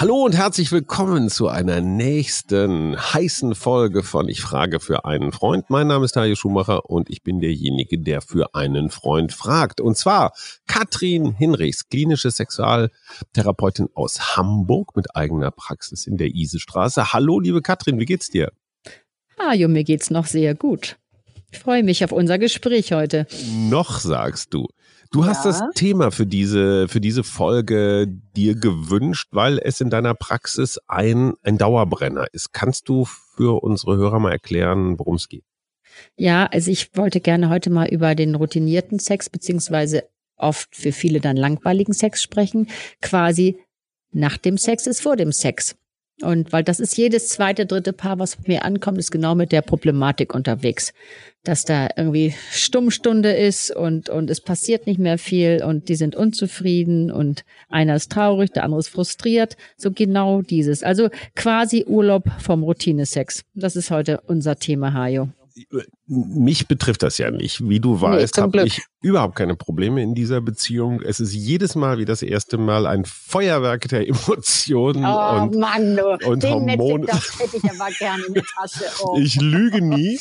Hallo und herzlich willkommen zu einer nächsten heißen Folge von Ich frage für einen Freund. Mein Name ist Tajo Schumacher und ich bin derjenige, der für einen Freund fragt. Und zwar Katrin Hinrichs, klinische Sexualtherapeutin aus Hamburg mit eigener Praxis in der Isestraße. Hallo, liebe Katrin, wie geht's dir? Hajo, mir geht's noch sehr gut. Ich freue mich auf unser Gespräch heute. Noch sagst du. Du hast ja. das Thema für diese, für diese Folge dir gewünscht, weil es in deiner Praxis ein, ein Dauerbrenner ist. Kannst du für unsere Hörer mal erklären, worum es geht? Ja, also ich wollte gerne heute mal über den routinierten Sex beziehungsweise oft für viele dann langweiligen Sex sprechen. Quasi nach dem Sex ist vor dem Sex. Und weil das ist jedes zweite, dritte Paar, was mir ankommt, ist genau mit der Problematik unterwegs. Dass da irgendwie Stummstunde ist und, und es passiert nicht mehr viel und die sind unzufrieden und einer ist traurig, der andere ist frustriert. So genau dieses. Also quasi Urlaub vom Routinesex. Das ist heute unser Thema, Hajo mich betrifft das ja nicht. Wie du weißt, nee, habe ich überhaupt keine Probleme in dieser Beziehung. Es ist jedes Mal wie das erste Mal ein Feuerwerk der Emotionen oh, und, Mann, du. und Den Hormone. Das hätte ich aber gerne in der Tasche. Oh. Ich lüge nie.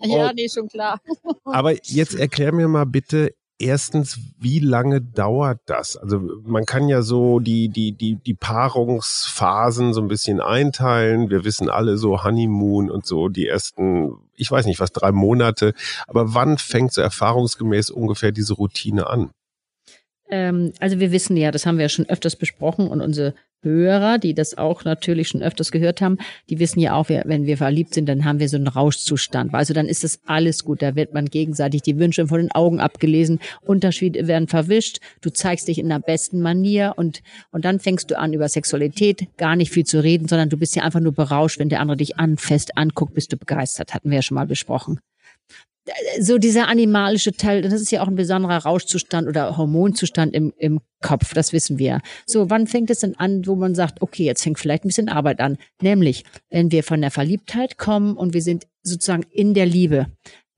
ja, nee, schon klar. aber jetzt erklär mir mal bitte, Erstens, wie lange dauert das? Also man kann ja so die, die, die, die Paarungsphasen so ein bisschen einteilen. Wir wissen alle so Honeymoon und so die ersten, ich weiß nicht was, drei Monate. Aber wann fängt so erfahrungsgemäß ungefähr diese Routine an? Ähm, also wir wissen ja, das haben wir ja schon öfters besprochen und unsere Hörer, die das auch natürlich schon öfters gehört haben, die wissen ja auch, wenn wir verliebt sind, dann haben wir so einen Rauschzustand. Also dann ist das alles gut. Da wird man gegenseitig die Wünsche von den Augen abgelesen, Unterschiede werden verwischt, du zeigst dich in der besten Manier und, und dann fängst du an, über Sexualität gar nicht viel zu reden, sondern du bist ja einfach nur berauscht, wenn der andere dich anfest anguckt, bist du begeistert. Hatten wir ja schon mal besprochen so dieser animalische Teil, das ist ja auch ein besonderer Rauschzustand oder Hormonzustand im, im Kopf, das wissen wir. So, wann fängt es denn an, wo man sagt, okay, jetzt fängt vielleicht ein bisschen Arbeit an? Nämlich, wenn wir von der Verliebtheit kommen und wir sind sozusagen in der Liebe.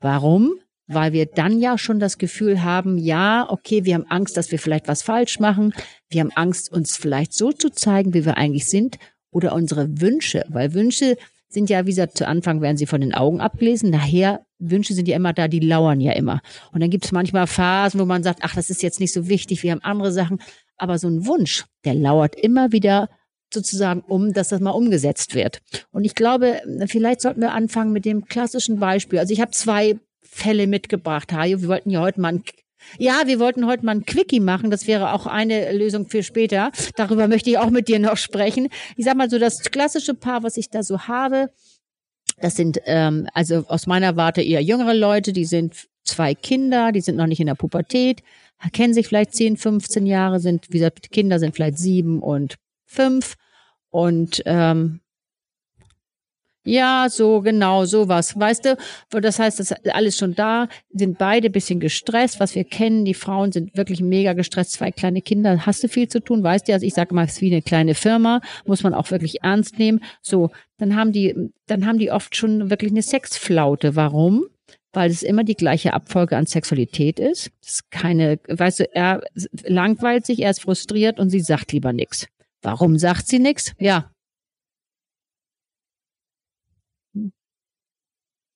Warum? Weil wir dann ja schon das Gefühl haben, ja, okay, wir haben Angst, dass wir vielleicht was falsch machen. Wir haben Angst, uns vielleicht so zu zeigen, wie wir eigentlich sind oder unsere Wünsche, weil Wünsche sind ja, wie gesagt, zu Anfang werden sie von den Augen abgelesen. Nachher, Wünsche sind ja immer da, die lauern ja immer. Und dann gibt es manchmal Phasen, wo man sagt, ach, das ist jetzt nicht so wichtig, wir haben andere Sachen. Aber so ein Wunsch, der lauert immer wieder sozusagen um, dass das mal umgesetzt wird. Und ich glaube, vielleicht sollten wir anfangen mit dem klassischen Beispiel. Also ich habe zwei Fälle mitgebracht, Hajo. Wir wollten ja heute mal ein ja, wir wollten heute mal ein Quickie machen. Das wäre auch eine Lösung für später. Darüber möchte ich auch mit dir noch sprechen. Ich sag mal so, das klassische Paar, was ich da so habe, das sind ähm, also aus meiner Warte eher jüngere Leute, die sind zwei Kinder, die sind noch nicht in der Pubertät, kennen sich vielleicht 10, 15 Jahre, sind, wie gesagt, Kinder sind vielleicht sieben und fünf und ähm, ja, so genau, sowas. Weißt du, das heißt, das ist alles schon da, sind beide bisschen gestresst, was wir kennen. Die Frauen sind wirklich mega gestresst, zwei kleine Kinder, hast du viel zu tun, weißt du, also ich sage mal, es ist wie eine kleine Firma, muss man auch wirklich ernst nehmen. So, dann haben die, dann haben die oft schon wirklich eine Sexflaute. Warum? weil es immer die gleiche Abfolge an Sexualität ist. Das ist keine, weißt du, er langweilt sich, er ist frustriert und sie sagt lieber nichts. Warum sagt sie nichts? Ja,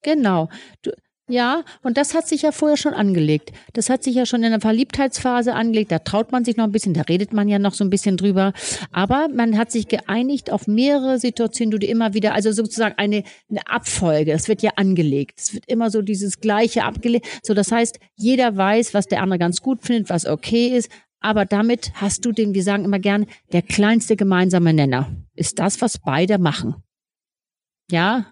Genau. Du, ja, und das hat sich ja vorher schon angelegt. Das hat sich ja schon in der Verliebtheitsphase angelegt. Da traut man sich noch ein bisschen, da redet man ja noch so ein bisschen drüber. Aber man hat sich geeinigt auf mehrere Situationen, du dir immer wieder, also sozusagen eine, eine Abfolge. Das wird ja angelegt. Es wird immer so dieses Gleiche abgelegt. So, das heißt, jeder weiß, was der andere ganz gut findet, was okay ist. Aber damit hast du den, wir sagen immer gern, der kleinste gemeinsame Nenner. Ist das, was beide machen. Ja,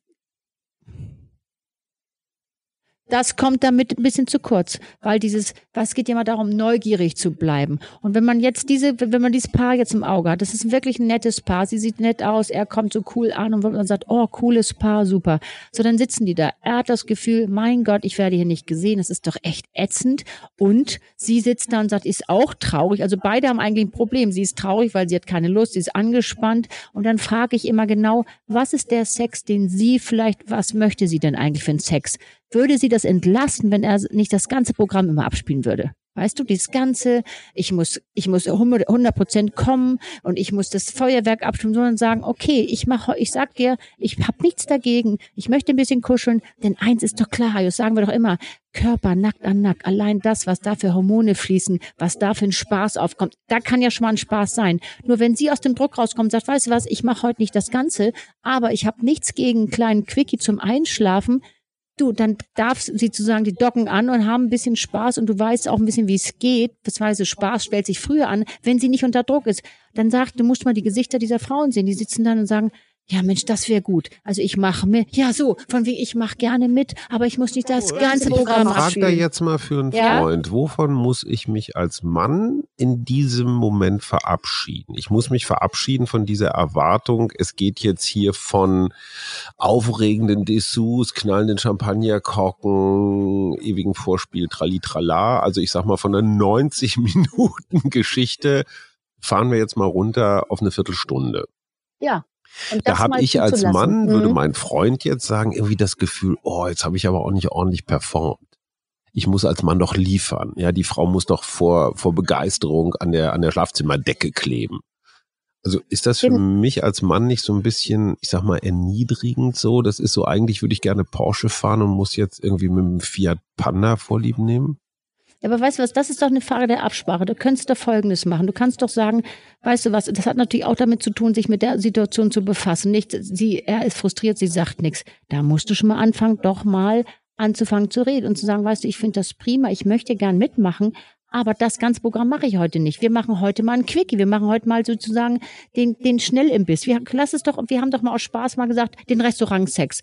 das kommt damit ein bisschen zu kurz, weil dieses, was geht ja mal darum, neugierig zu bleiben. Und wenn man jetzt diese, wenn man dieses Paar jetzt im Auge hat, das ist wirklich ein nettes Paar, sie sieht nett aus, er kommt so cool an und man sagt, oh, cooles Paar, super. So, dann sitzen die da. Er hat das Gefühl, mein Gott, ich werde hier nicht gesehen, das ist doch echt ätzend. Und sie sitzt da und sagt, ist auch traurig. Also beide haben eigentlich ein Problem. Sie ist traurig, weil sie hat keine Lust, sie ist angespannt. Und dann frage ich immer genau, was ist der Sex, den sie vielleicht, was möchte sie denn eigentlich für einen Sex? Würde sie das entlasten, wenn er nicht das ganze Programm immer abspielen würde. Weißt du, dieses ganze, ich muss, ich muss 100 Prozent kommen und ich muss das Feuerwerk abstimmen, sondern sagen, okay, ich mache, ich sag dir, ich habe nichts dagegen, ich möchte ein bisschen kuscheln, denn eins ist doch klar, das sagen wir doch immer, Körper nackt an nackt, allein das, was da für Hormone fließen, was da für ein Spaß aufkommt, da kann ja schon mal ein Spaß sein. Nur wenn sie aus dem Druck rauskommt sagt, weißt du was, ich mache heute nicht das Ganze, aber ich habe nichts gegen einen kleinen Quickie zum Einschlafen, du, dann darf sie sozusagen die docken an und haben ein bisschen Spaß und du weißt auch ein bisschen, wie es geht. Beziehungsweise Spaß stellt sich früher an, wenn sie nicht unter Druck ist. Dann sagt, du musst mal die Gesichter dieser Frauen sehen. Die sitzen dann und sagen, ja, Mensch, das wäre gut. Also ich mache mit. Ja, so, von wie ich mache gerne mit, aber ich muss nicht das ganze Programm Ich frage da jetzt mal für einen ja? Freund, wovon muss ich mich als Mann in diesem Moment verabschieden? Ich muss mich verabschieden von dieser Erwartung, es geht jetzt hier von aufregenden Dessous, knallenden Champagnerkorken, ewigen Vorspiel, trali-trala. Also ich sag mal von einer 90 Minuten Geschichte fahren wir jetzt mal runter auf eine Viertelstunde. Ja da habe ich als Mann, mhm. würde mein Freund jetzt sagen, irgendwie das Gefühl, oh, jetzt habe ich aber auch nicht ordentlich performt. Ich muss als Mann doch liefern. Ja, die Frau muss doch vor, vor Begeisterung an der, an der Schlafzimmerdecke kleben. Also ist das für Eben. mich als Mann nicht so ein bisschen, ich sag mal, erniedrigend so? Das ist so, eigentlich würde ich gerne Porsche fahren und muss jetzt irgendwie mit dem Fiat Panda Vorlieben nehmen? Ja, aber weißt du was, das ist doch eine Frage der Absprache. Du könntest doch Folgendes machen. Du kannst doch sagen, weißt du was, das hat natürlich auch damit zu tun, sich mit der Situation zu befassen. Nicht, sie, er ist frustriert, sie sagt nichts. Da musst du schon mal anfangen, doch mal anzufangen zu reden und zu sagen, weißt du, ich finde das prima, ich möchte gern mitmachen, aber das ganze Programm mache ich heute nicht. Wir machen heute mal ein Quickie. Wir machen heute mal sozusagen den, den Schnellimbiss. Wir, lass es doch, wir haben doch mal aus Spaß mal gesagt, den Restaurantsex.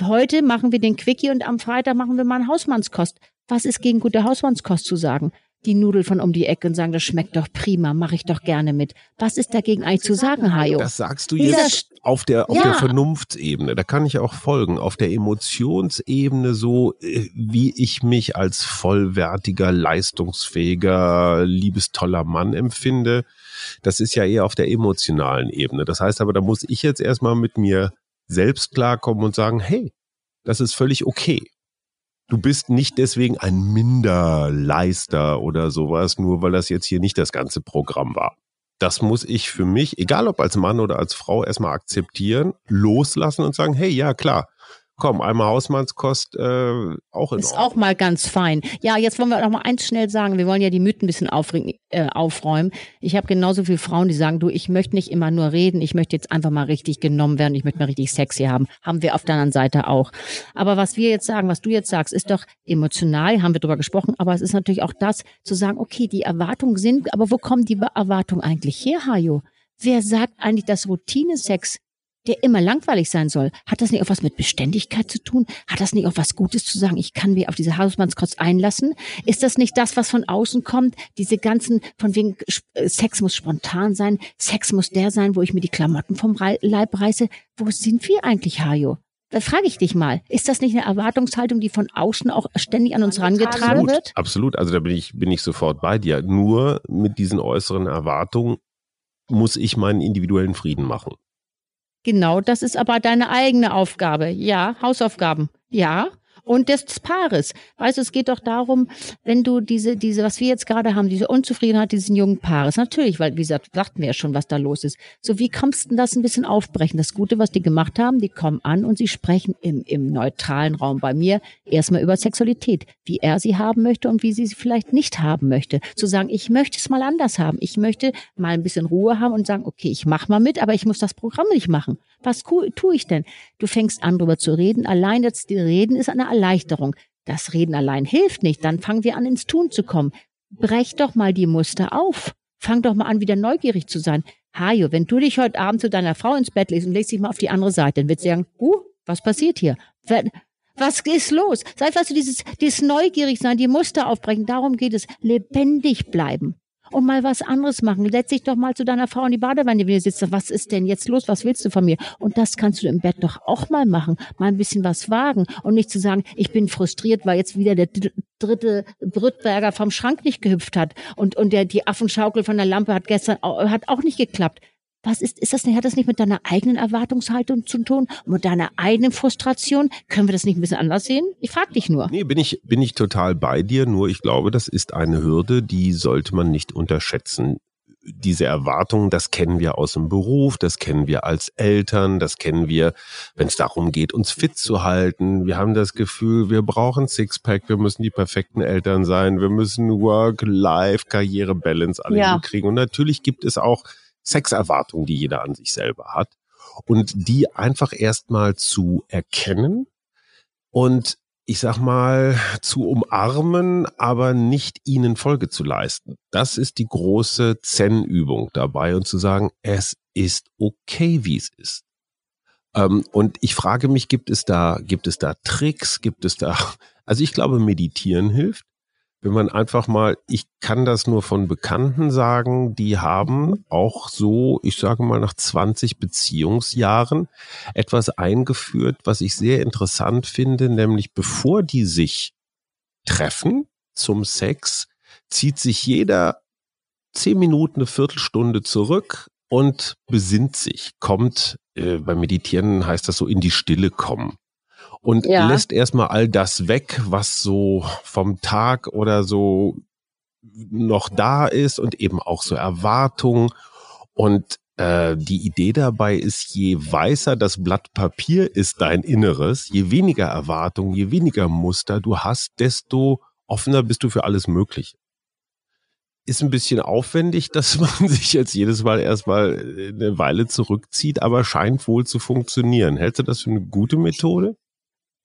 Heute machen wir den Quickie und am Freitag machen wir mal einen Hausmannskost. Was ist gegen gute Hausmannskost zu sagen? Die Nudel von um die Ecke und sagen, das schmeckt doch prima, mache ich doch gerne mit. Was ist dagegen eigentlich zu sagen, Hajo? Das sagst du jetzt auf der, auf ja. der Vernunftsebene. Da kann ich auch folgen. Auf der Emotionsebene so, äh, wie ich mich als vollwertiger, leistungsfähiger, liebestoller Mann empfinde. Das ist ja eher auf der emotionalen Ebene. Das heißt aber, da muss ich jetzt erstmal mit mir selbst klarkommen und sagen, hey, das ist völlig okay du bist nicht deswegen ein Minderleister oder sowas, nur weil das jetzt hier nicht das ganze Programm war. Das muss ich für mich, egal ob als Mann oder als Frau, erstmal akzeptieren, loslassen und sagen, hey, ja klar, komm, einmal Hausmannskost äh, auch in Ist Ordnung. auch mal ganz fein. Ja, jetzt wollen wir noch mal eins schnell sagen. Wir wollen ja die Mythen ein bisschen äh, aufräumen. Ich habe genauso viele Frauen, die sagen, du, ich möchte nicht immer nur reden, ich möchte jetzt einfach mal richtig genommen werden, ich möchte mal richtig sexy haben. Haben wir auf der anderen Seite auch. Aber was wir jetzt sagen, was du jetzt sagst, ist doch emotional, haben wir drüber gesprochen, aber es ist natürlich auch das, zu sagen, okay, die Erwartungen sind, aber wo kommen die Erwartungen eigentlich her, Hajo? Wer sagt eigentlich, dass Routinesex der immer langweilig sein soll. Hat das nicht auch was mit Beständigkeit zu tun? Hat das nicht auch was Gutes zu sagen? Ich kann mir auf diese Hausmannskost einlassen? Ist das nicht das, was von außen kommt? Diese ganzen, von wegen äh, Sex muss spontan sein, Sex muss der sein, wo ich mir die Klamotten vom Leib reiße. Wo sind wir eigentlich, Hajo? Da frage ich dich mal, ist das nicht eine Erwartungshaltung, die von außen auch ständig an uns herangetragen absolut, wird? Absolut, also da bin ich, bin ich sofort bei dir. Nur mit diesen äußeren Erwartungen muss ich meinen individuellen Frieden machen. Genau, das ist aber deine eigene Aufgabe. Ja, Hausaufgaben. Ja, und des Paares. Weißt du, es geht doch darum, wenn du diese, diese, was wir jetzt gerade haben, diese Unzufriedenheit dieses jungen Paares, natürlich, weil, wie gesagt, sagten wir ja schon, was da los ist. So, wie kommst du denn das ein bisschen aufbrechen? Das Gute, was die gemacht haben, die kommen an und sie sprechen im, im neutralen Raum bei mir erstmal über Sexualität, wie er sie haben möchte und wie sie sie vielleicht nicht haben möchte. Zu sagen, ich möchte es mal anders haben. Ich möchte mal ein bisschen Ruhe haben und sagen, okay, ich mach mal mit, aber ich muss das Programm nicht machen. Was tue ich denn? Du fängst an, darüber zu reden. Allein die Reden ist eine Erleichterung. Das Reden allein hilft nicht. Dann fangen wir an, ins Tun zu kommen. Brech doch mal die Muster auf. Fang doch mal an, wieder neugierig zu sein. Hajo, wenn du dich heute Abend zu deiner Frau ins Bett legst und legst dich mal auf die andere Seite, dann wird sie sagen, uh, was passiert hier? Was ist los? Sei weißt du, dieses, dieses neugierig sein, die Muster aufbrechen, darum geht es. Lebendig bleiben und mal was anderes machen. Setz dich doch mal zu deiner Frau in die Badewanne, wenn du sitzt. Was ist denn jetzt los? Was willst du von mir? Und das kannst du im Bett doch auch mal machen. Mal ein bisschen was wagen und nicht zu sagen, ich bin frustriert, weil jetzt wieder der dritte Brüttberger vom Schrank nicht gehüpft hat und, und der, die Affenschaukel von der Lampe hat gestern, hat auch nicht geklappt. Was ist, ist das nicht, hat das nicht mit deiner eigenen Erwartungshaltung zu tun? Mit deiner eigenen Frustration? Können wir das nicht ein bisschen anders sehen? Ich frage dich nur. Nee, bin ich, bin ich total bei dir. Nur ich glaube, das ist eine Hürde, die sollte man nicht unterschätzen diese Erwartungen, das kennen wir aus dem Beruf, das kennen wir als Eltern, das kennen wir, wenn es darum geht, uns fit zu halten. Wir haben das Gefühl, wir brauchen Sixpack, wir müssen die perfekten Eltern sein, wir müssen Work, Life, Karriere, Balance alle ja. hinkriegen. Und natürlich gibt es auch Sexerwartungen, die jeder an sich selber hat. Und die einfach erstmal zu erkennen und ich sag mal, zu umarmen, aber nicht ihnen Folge zu leisten. Das ist die große Zen-Übung dabei und zu sagen, es ist okay, wie es ist. Ähm, und ich frage mich, gibt es da, gibt es da Tricks, gibt es da, also ich glaube, meditieren hilft wenn man einfach mal, ich kann das nur von Bekannten sagen, die haben auch so, ich sage mal nach 20 Beziehungsjahren etwas eingeführt, was ich sehr interessant finde, nämlich bevor die sich treffen zum Sex, zieht sich jeder zehn Minuten, eine Viertelstunde zurück und besinnt sich, kommt, äh, beim Meditieren heißt das so, in die Stille kommen und ja. lässt erstmal all das weg, was so vom Tag oder so noch da ist und eben auch so Erwartungen. Und äh, die Idee dabei ist, je weißer das Blatt Papier ist dein Inneres, je weniger Erwartungen, je weniger Muster du hast, desto offener bist du für alles Mögliche. Ist ein bisschen aufwendig, dass man sich jetzt jedes Mal erstmal eine Weile zurückzieht, aber scheint wohl zu funktionieren. Hältst du das für eine gute Methode?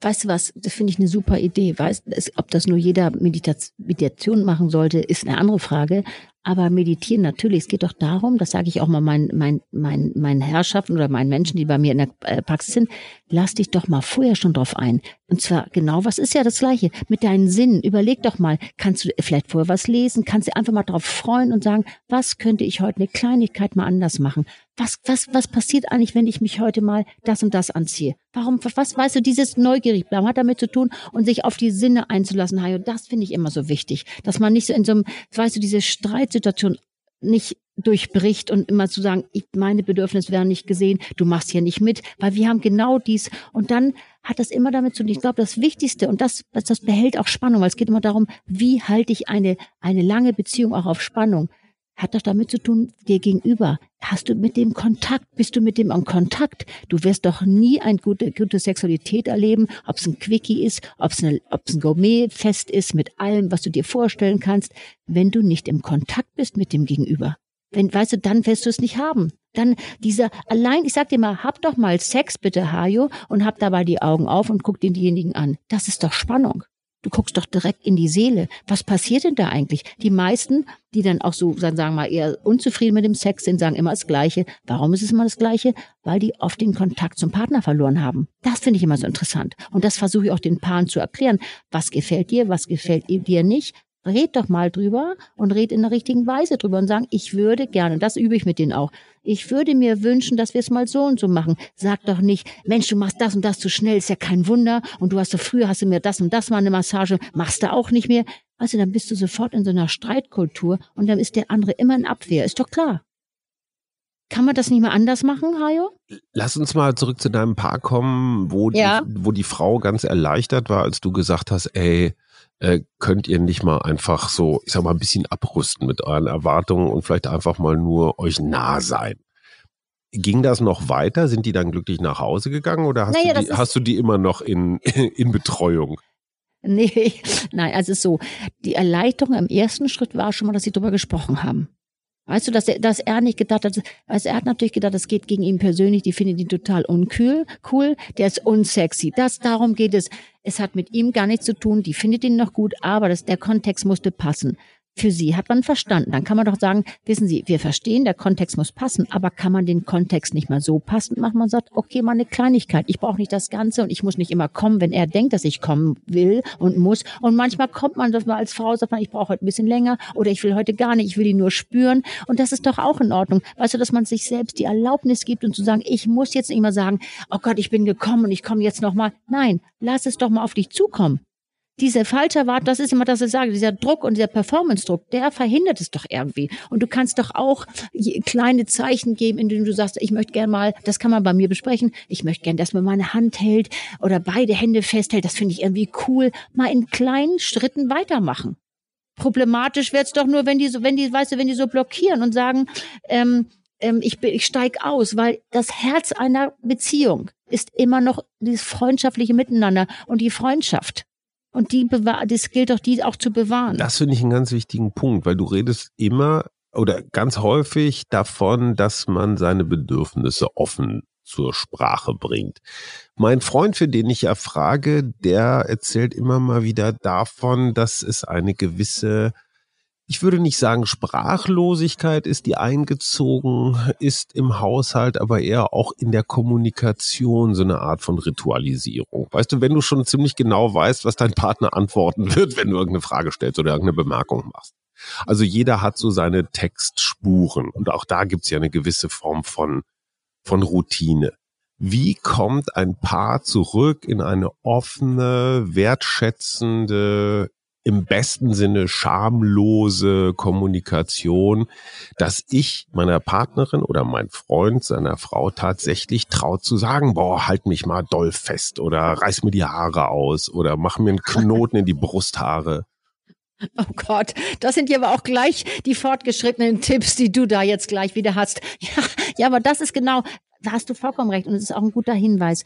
Weißt du was, das finde ich eine super Idee. Weißt, ob das nur jeder Meditation machen sollte, ist eine andere Frage. Aber meditieren natürlich, es geht doch darum, das sage ich auch mal meinen mein, mein, mein Herrschaften oder meinen Menschen, die bei mir in der äh, Praxis sind, lass dich doch mal vorher schon drauf ein. Und zwar genau, was ist ja das Gleiche? Mit deinen Sinnen, überleg doch mal, kannst du vielleicht vorher was lesen, kannst du einfach mal drauf freuen und sagen, was könnte ich heute eine Kleinigkeit mal anders machen? Was, was, was passiert eigentlich, wenn ich mich heute mal das und das anziehe? Warum, was weißt du, dieses neugierig bleiben hat damit zu tun und sich auf die Sinne einzulassen, Hajo, das finde ich immer so wichtig, dass man nicht so in so einem, weißt du, diese Streitsituation nicht durchbricht und immer zu sagen, ich, meine Bedürfnisse werden nicht gesehen, du machst hier nicht mit, weil wir haben genau dies und dann hat das immer damit zu tun. Ich glaube, das Wichtigste und das, das behält auch Spannung, weil es geht immer darum, wie halte ich eine, eine lange Beziehung auch auf Spannung hat doch damit zu tun, dir gegenüber. Hast du mit dem Kontakt, bist du mit dem in Kontakt? Du wirst doch nie eine gute, gute Sexualität erleben, ob es ein Quickie ist, ob es ein Gourmetfest ist, mit allem, was du dir vorstellen kannst, wenn du nicht im Kontakt bist mit dem Gegenüber. Wenn, weißt du, dann wirst du es nicht haben. Dann dieser, allein, ich sag dir mal, hab doch mal Sex bitte, Hajo, und hab dabei die Augen auf und guck denjenigen an. Das ist doch Spannung. Du guckst doch direkt in die Seele. Was passiert denn da eigentlich? Die meisten, die dann auch so, sagen wir mal, eher unzufrieden mit dem Sex sind, sagen immer das Gleiche. Warum ist es immer das Gleiche? Weil die oft den Kontakt zum Partner verloren haben. Das finde ich immer so interessant. Und das versuche ich auch den Paaren zu erklären. Was gefällt dir? Was gefällt dir nicht? Red doch mal drüber und red in der richtigen Weise drüber und sagen, ich würde gerne, das übe ich mit denen auch, ich würde mir wünschen, dass wir es mal so und so machen. Sag doch nicht, Mensch, du machst das und das zu schnell, ist ja kein Wunder und du hast doch früher hast du mir das und das mal eine Massage, machst du auch nicht mehr. Also dann bist du sofort in so einer Streitkultur und dann ist der andere immer in Abwehr, ist doch klar. Kann man das nicht mal anders machen, Hajo? Lass uns mal zurück zu deinem Paar kommen, wo, ja. die, wo die Frau ganz erleichtert war, als du gesagt hast, ey, äh, könnt ihr nicht mal einfach so, ich sag mal, ein bisschen abrüsten mit euren Erwartungen und vielleicht einfach mal nur euch nah sein. Ging das noch weiter? Sind die dann glücklich nach Hause gegangen oder hast, naja, du, die, hast du die immer noch in, in Betreuung? Nee, nein, also so, die Erleichterung im ersten Schritt war schon mal, dass sie darüber gesprochen haben. Weißt du, dass er, dass er nicht gedacht hat, also er hat natürlich gedacht, es geht gegen ihn persönlich, die findet ihn total unkühl, cool, der ist unsexy. Das, darum geht es. Es hat mit ihm gar nichts zu tun, die findet ihn noch gut, aber das, der Kontext musste passen. Für sie hat man verstanden. Dann kann man doch sagen, wissen Sie, wir verstehen, der Kontext muss passen, aber kann man den Kontext nicht mal so passend machen? Man sagt, okay, mal eine Kleinigkeit. Ich brauche nicht das Ganze und ich muss nicht immer kommen, wenn er denkt, dass ich kommen will und muss. Und manchmal kommt man, dass man als Frau sagt, man, ich brauche heute ein bisschen länger oder ich will heute gar nicht, ich will ihn nur spüren. Und das ist doch auch in Ordnung. Weißt du, dass man sich selbst die Erlaubnis gibt und zu sagen, ich muss jetzt nicht mal sagen, oh Gott, ich bin gekommen und ich komme jetzt nochmal. Nein, lass es doch mal auf dich zukommen diese falsche Erwartung, das ist immer das, was ich sage, dieser Druck und dieser Performance-Druck, der verhindert es doch irgendwie. Und du kannst doch auch kleine Zeichen geben, in denen du sagst, ich möchte gern mal, das kann man bei mir besprechen, ich möchte gern, dass man meine Hand hält oder beide Hände festhält, das finde ich irgendwie cool. Mal in kleinen Schritten weitermachen. Problematisch wird's doch nur, wenn die so, wenn die, weißt du, wenn die so blockieren und sagen, ähm, ähm, ich, ich steig aus, weil das Herz einer Beziehung ist immer noch dieses freundschaftliche Miteinander und die Freundschaft. Und die bewahr, das gilt doch, die auch zu bewahren. Das finde ich einen ganz wichtigen Punkt, weil du redest immer oder ganz häufig davon, dass man seine Bedürfnisse offen zur Sprache bringt. Mein Freund, für den ich ja frage, der erzählt immer mal wieder davon, dass es eine gewisse ich würde nicht sagen, Sprachlosigkeit ist die eingezogen ist im Haushalt, aber eher auch in der Kommunikation so eine Art von Ritualisierung. Weißt du, wenn du schon ziemlich genau weißt, was dein Partner antworten wird, wenn du irgendeine Frage stellst oder irgendeine Bemerkung machst. Also jeder hat so seine Textspuren und auch da gibt's ja eine gewisse Form von, von Routine. Wie kommt ein Paar zurück in eine offene, wertschätzende, im besten Sinne schamlose Kommunikation, dass ich meiner Partnerin oder mein Freund seiner Frau tatsächlich traut zu sagen, boah, halt mich mal doll fest oder reiß mir die Haare aus oder mach mir einen Knoten in die Brusthaare. Oh Gott, das sind ja aber auch gleich die fortgeschrittenen Tipps, die du da jetzt gleich wieder hast. Ja, ja, aber das ist genau, da hast du vollkommen recht und es ist auch ein guter Hinweis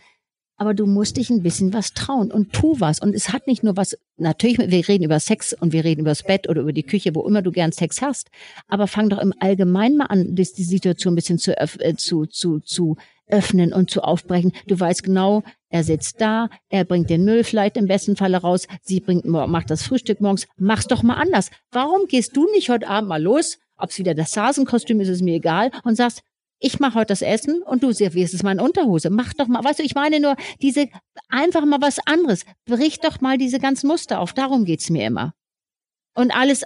aber du musst dich ein bisschen was trauen und tu was. Und es hat nicht nur was, natürlich, wir reden über Sex und wir reden über das Bett oder über die Küche, wo immer du gern Sex hast, aber fang doch im Allgemeinen mal an, die Situation ein bisschen zu, äh, zu, zu, zu öffnen und zu aufbrechen. Du weißt genau, er sitzt da, er bringt den Müll vielleicht im besten Falle raus, sie bringt, macht das Frühstück morgens, mach's doch mal anders. Warum gehst du nicht heute Abend mal los? Ob's wieder das Sasenkostüm ist, ist mir egal und sagst, ich mache heute das Essen und du servierst es mal in Unterhose. Mach doch mal, weißt du, ich meine nur, diese, einfach mal was anderes. Brich doch mal diese ganzen Muster auf. Darum geht's mir immer. Und alles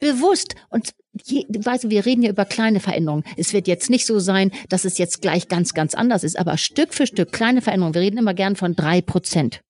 bewusst. Und je, weißt du, wir reden ja über kleine Veränderungen. Es wird jetzt nicht so sein, dass es jetzt gleich ganz, ganz anders ist, aber Stück für Stück kleine Veränderungen. Wir reden immer gern von drei Prozent.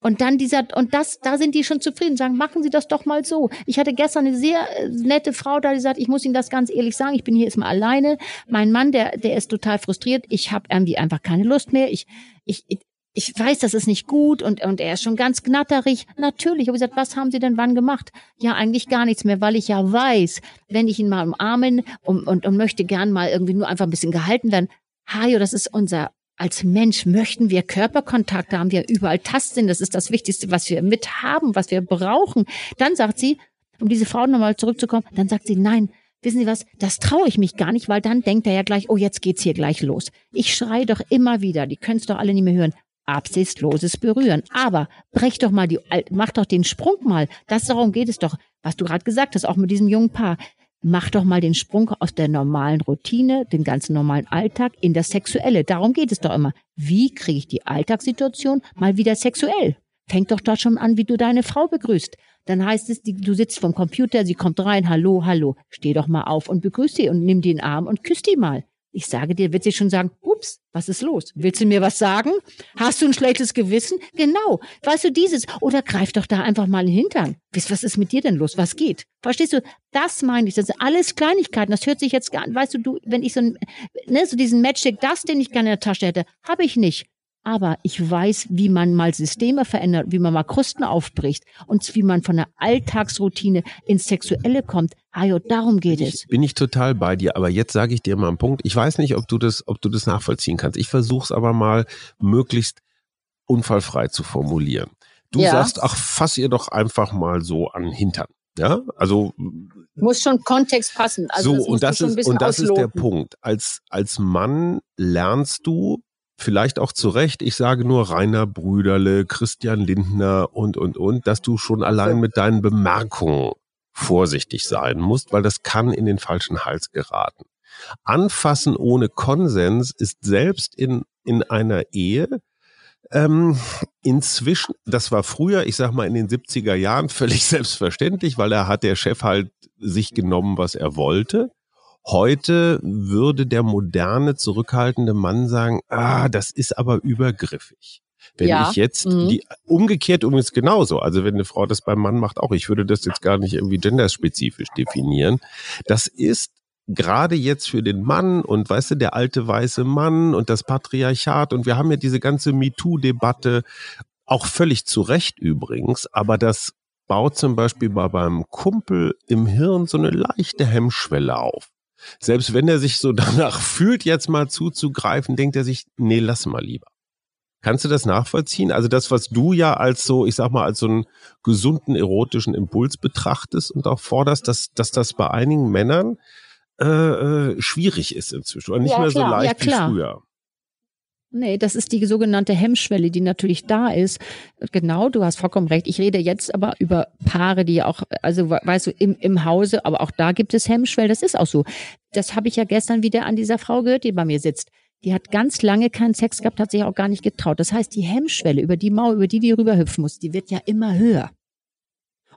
Und dann dieser, und das, da sind die schon zufrieden, sagen, machen Sie das doch mal so. Ich hatte gestern eine sehr äh, nette Frau da, die sagt, ich muss Ihnen das ganz ehrlich sagen, ich bin hier jetzt mal alleine. Mein Mann, der, der ist total frustriert. Ich habe irgendwie einfach keine Lust mehr. Ich, ich, ich weiß, das ist nicht gut und, und er ist schon ganz gnatterig. Natürlich. Ich habe gesagt, was haben Sie denn wann gemacht? Ja, eigentlich gar nichts mehr, weil ich ja weiß, wenn ich ihn mal umarmen und, und, und möchte gern mal irgendwie nur einfach ein bisschen gehalten werden. Hajo, das ist unser als Mensch möchten wir Körperkontakte haben, wir überall Tastsinn. Das ist das Wichtigste, was wir mit haben, was wir brauchen. Dann sagt sie, um diese Frau nochmal zurückzukommen, dann sagt sie, nein, wissen Sie was, das traue ich mich gar nicht, weil dann denkt er ja gleich, oh, jetzt geht's hier gleich los. Ich schreie doch immer wieder, die können es doch alle nicht mehr hören, absichtsloses Berühren. Aber brech doch mal die, mach doch den Sprung mal. Das darum geht es doch, was du gerade gesagt hast, auch mit diesem jungen Paar mach doch mal den Sprung aus der normalen Routine, den ganzen normalen Alltag in das Sexuelle. Darum geht es doch immer. Wie kriege ich die Alltagssituation mal wieder sexuell? Fängt doch dort schon an, wie du deine Frau begrüßt. Dann heißt es, du sitzt vom Computer, sie kommt rein, hallo, hallo, steh doch mal auf und begrüß sie und nimm den Arm und küss die mal. Ich sage dir, wird sie schon sagen, ups, was ist los? Willst du mir was sagen? Hast du ein schlechtes Gewissen? Genau. Weißt du dieses? Oder greif doch da einfach mal in den Hintern. Was ist mit dir denn los? Was geht? Verstehst du? Das meine ich. Das sind alles Kleinigkeiten. Das hört sich jetzt gar, weißt du, du, wenn ich so, ein, ne, so diesen Magic Dust, den ich gerne in der Tasche hätte, habe ich nicht. Aber ich weiß, wie man mal Systeme verändert, wie man mal Krusten aufbricht und wie man von der Alltagsroutine ins Sexuelle kommt. Ajo, darum geht bin es. Ich, bin ich total bei dir, aber jetzt sage ich dir mal einen Punkt. Ich weiß nicht, ob du das, ob du das nachvollziehen kannst. Ich versuche es aber mal möglichst unfallfrei zu formulieren. Du ja. sagst, ach, fass ihr doch einfach mal so an Hintern. Ja, also muss schon Kontext passen. Also so das und das ist und das ist der Punkt. Als als Mann lernst du vielleicht auch zu Recht, ich sage nur Rainer Brüderle, Christian Lindner und, und, und, dass du schon allein mit deinen Bemerkungen vorsichtig sein musst, weil das kann in den falschen Hals geraten. Anfassen ohne Konsens ist selbst in, in einer Ehe ähm, inzwischen, das war früher, ich sag mal in den 70er Jahren völlig selbstverständlich, weil er hat der Chef halt sich genommen, was er wollte. Heute würde der moderne, zurückhaltende Mann sagen, ah, das ist aber übergriffig. Wenn ja. ich jetzt mhm. die umgekehrt übrigens genauso, also wenn eine Frau das beim Mann macht, auch ich würde das jetzt gar nicht irgendwie genderspezifisch definieren. Das ist gerade jetzt für den Mann und weißt du, der alte weiße Mann und das Patriarchat und wir haben ja diese ganze MeToo-Debatte auch völlig zu Recht übrigens, aber das baut zum Beispiel bei beim Kumpel im Hirn so eine leichte Hemmschwelle auf. Selbst wenn er sich so danach fühlt, jetzt mal zuzugreifen, denkt er sich, nee, lass mal lieber. Kannst du das nachvollziehen? Also das, was du ja als so, ich sag mal, als so einen gesunden erotischen Impuls betrachtest und auch forderst, dass, dass das bei einigen Männern äh, äh, schwierig ist inzwischen und nicht ja, mehr klar, so leicht ja, wie früher. Nee, das ist die sogenannte Hemmschwelle, die natürlich da ist. Genau, du hast vollkommen recht. Ich rede jetzt aber über Paare, die auch, also weißt du, im, im Hause, aber auch da gibt es Hemmschwelle. Das ist auch so. Das habe ich ja gestern wieder an dieser Frau gehört, die bei mir sitzt. Die hat ganz lange keinen Sex gehabt, hat sich auch gar nicht getraut. Das heißt, die Hemmschwelle, über die Mauer, über die die rüberhüpfen muss, die wird ja immer höher.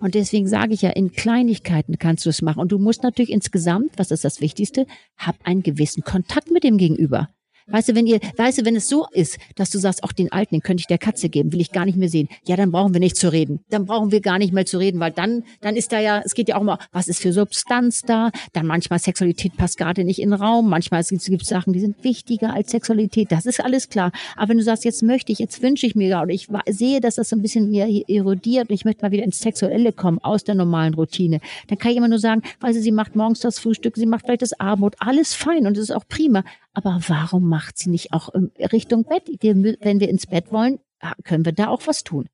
Und deswegen sage ich ja, in Kleinigkeiten kannst du es machen. Und du musst natürlich insgesamt, was ist das Wichtigste, hab einen gewissen Kontakt mit dem Gegenüber. Weißt du, wenn ihr, weißt du, wenn es so ist, dass du sagst, auch den Alten, den könnte ich der Katze geben, will ich gar nicht mehr sehen. Ja, dann brauchen wir nicht zu reden. Dann brauchen wir gar nicht mehr zu reden, weil dann, dann ist da ja, es geht ja auch mal, was ist für Substanz da? Dann manchmal Sexualität passt gerade nicht in den Raum. Manchmal gibt es Sachen, die sind wichtiger als Sexualität. Das ist alles klar. Aber wenn du sagst, jetzt möchte ich, jetzt wünsche ich mir, oder ich sehe, dass das so ein bisschen mehr erodiert und ich möchte mal wieder ins Sexuelle kommen, aus der normalen Routine, dann kann ich immer nur sagen, weil sie, sie macht morgens das Frühstück, sie macht vielleicht das Abendbrot, alles fein und das ist auch prima. Aber warum macht sie nicht auch Richtung Bett? Wenn wir ins Bett wollen, können wir da auch was tun.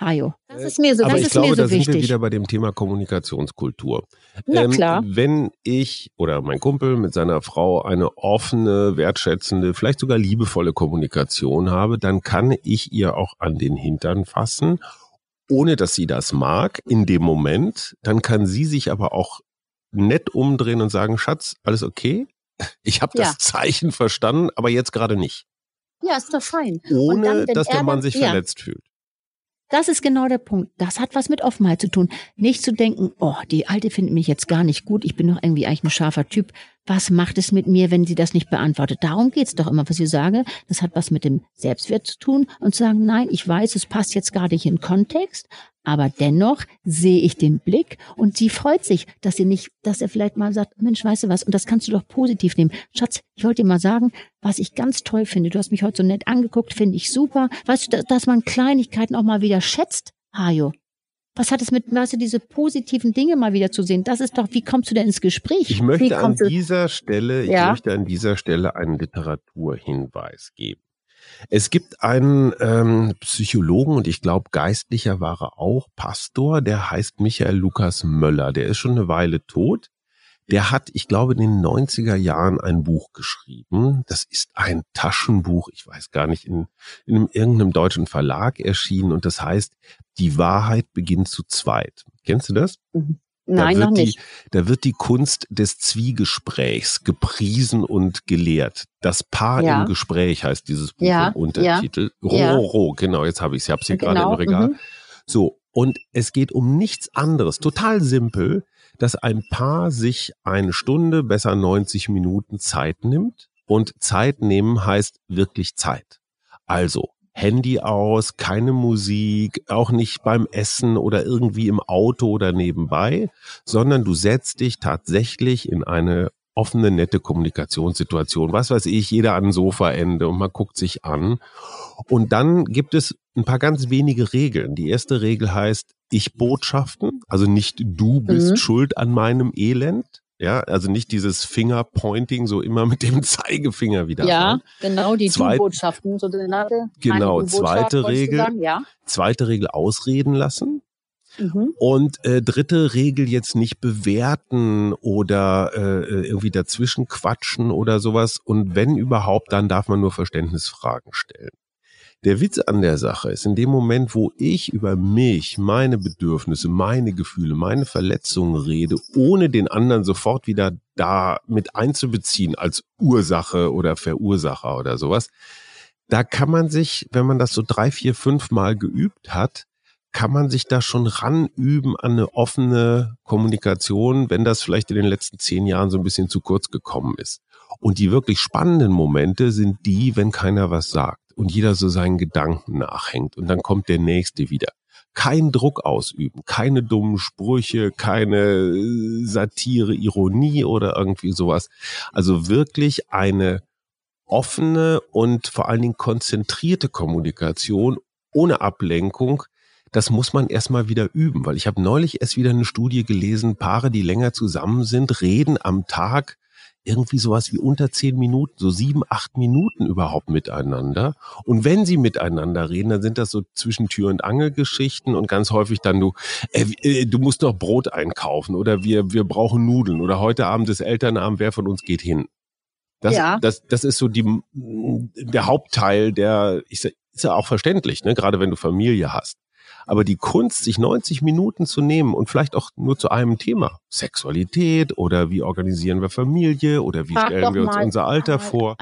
Hajo, das ist mir so, Aber das ich ist glaube, mir so da wichtig. sind wir wieder bei dem Thema Kommunikationskultur. Na ähm, klar. Wenn ich oder mein Kumpel mit seiner Frau eine offene, wertschätzende, vielleicht sogar liebevolle Kommunikation habe, dann kann ich ihr auch an den Hintern fassen, ohne dass sie das mag in dem Moment. Dann kann sie sich aber auch nett umdrehen und sagen, Schatz, alles okay? Ich habe das ja. Zeichen verstanden, aber jetzt gerade nicht. Ja, ist doch fein. Ohne, dann, dass der Mann sich ja. verletzt fühlt. Das ist genau der Punkt. Das hat was mit Offenheit zu tun. Nicht zu denken, oh, die Alte findet mich jetzt gar nicht gut, ich bin doch irgendwie eigentlich ein scharfer Typ. Was macht es mit mir, wenn sie das nicht beantwortet? Darum geht's doch immer, was ich sage. Das hat was mit dem Selbstwert zu tun und zu sagen, nein, ich weiß, es passt jetzt gar nicht in Kontext, aber dennoch sehe ich den Blick und sie freut sich, dass sie nicht, dass er vielleicht mal sagt, Mensch, weißt du was? Und das kannst du doch positiv nehmen. Schatz, ich wollte dir mal sagen, was ich ganz toll finde. Du hast mich heute so nett angeguckt, finde ich super. Weißt du, dass man Kleinigkeiten auch mal wieder schätzt, Hajo. Was hat es mit, weißt du, diese positiven Dinge mal wieder zu sehen? Das ist doch, wie kommst du denn ins Gespräch? Ich möchte an dieser Stelle, ich ja? möchte an dieser Stelle einen Literaturhinweis geben. Es gibt einen ähm, Psychologen und ich glaube Geistlicher war er auch, Pastor, der heißt Michael Lukas Möller. Der ist schon eine Weile tot. Der hat, ich glaube, in den 90er Jahren ein Buch geschrieben. Das ist ein Taschenbuch, ich weiß gar nicht, in, in irgendeinem deutschen Verlag erschienen und das heißt, die Wahrheit beginnt zu zweit. Kennst du das? Mhm. Nein, noch nicht. Die, da wird die Kunst des Zwiegesprächs gepriesen und gelehrt. Das Paar ja. im Gespräch heißt dieses Buch ja. im Untertitel. Ja. Roro, genau, jetzt habe ich es. Ich habe es hier genau. gerade im Regal. Mhm. So, und es geht um nichts anderes. Total simpel, dass ein Paar sich eine Stunde, besser 90 Minuten Zeit nimmt. Und Zeit nehmen heißt wirklich Zeit. Also, Handy aus, keine Musik, auch nicht beim Essen oder irgendwie im Auto oder nebenbei, sondern du setzt dich tatsächlich in eine offene, nette Kommunikationssituation. Was weiß ich, jeder an Sofaende und man guckt sich an. Und dann gibt es ein paar ganz wenige Regeln. Die erste Regel heißt, ich Botschaften, also nicht du bist mhm. schuld an meinem Elend, ja, also nicht dieses Fingerpointing so immer mit dem Zeigefinger wieder. Ja, an. genau, die Zweit, botschaften so Genau, zweite Regel. Ja. Zweite Regel ausreden lassen. Mhm. Und äh, dritte Regel jetzt nicht bewerten oder äh, irgendwie dazwischen quatschen oder sowas. Und wenn überhaupt, dann darf man nur Verständnisfragen stellen. Der Witz an der Sache ist, in dem Moment, wo ich über mich, meine Bedürfnisse, meine Gefühle, meine Verletzungen rede, ohne den anderen sofort wieder da mit einzubeziehen als Ursache oder Verursacher oder sowas, da kann man sich, wenn man das so drei, vier, fünf Mal geübt hat, kann man sich da schon ranüben an eine offene Kommunikation, wenn das vielleicht in den letzten zehn Jahren so ein bisschen zu kurz gekommen ist. Und die wirklich spannenden Momente sind die, wenn keiner was sagt und jeder so seinen Gedanken nachhängt und dann kommt der nächste wieder. Kein Druck ausüben, keine dummen Sprüche, keine äh, Satire, Ironie oder irgendwie sowas. Also wirklich eine offene und vor allen Dingen konzentrierte Kommunikation ohne Ablenkung, das muss man erstmal wieder üben, weil ich habe neulich erst wieder eine Studie gelesen, Paare, die länger zusammen sind, reden am Tag irgendwie sowas wie unter zehn Minuten, so sieben, acht Minuten überhaupt miteinander. Und wenn sie miteinander reden, dann sind das so zwischen Tür und Angel Geschichten und ganz häufig dann du, äh, äh, du musst doch Brot einkaufen oder wir, wir brauchen Nudeln oder heute Abend ist Elternabend, wer von uns geht hin? Das, ja. das, das ist so die, der Hauptteil der, ich, ist ja auch verständlich, ne? gerade wenn du Familie hast. Aber die Kunst, sich 90 Minuten zu nehmen und vielleicht auch nur zu einem Thema, Sexualität oder wie organisieren wir Familie oder wie Frag stellen wir uns unser Alter vor.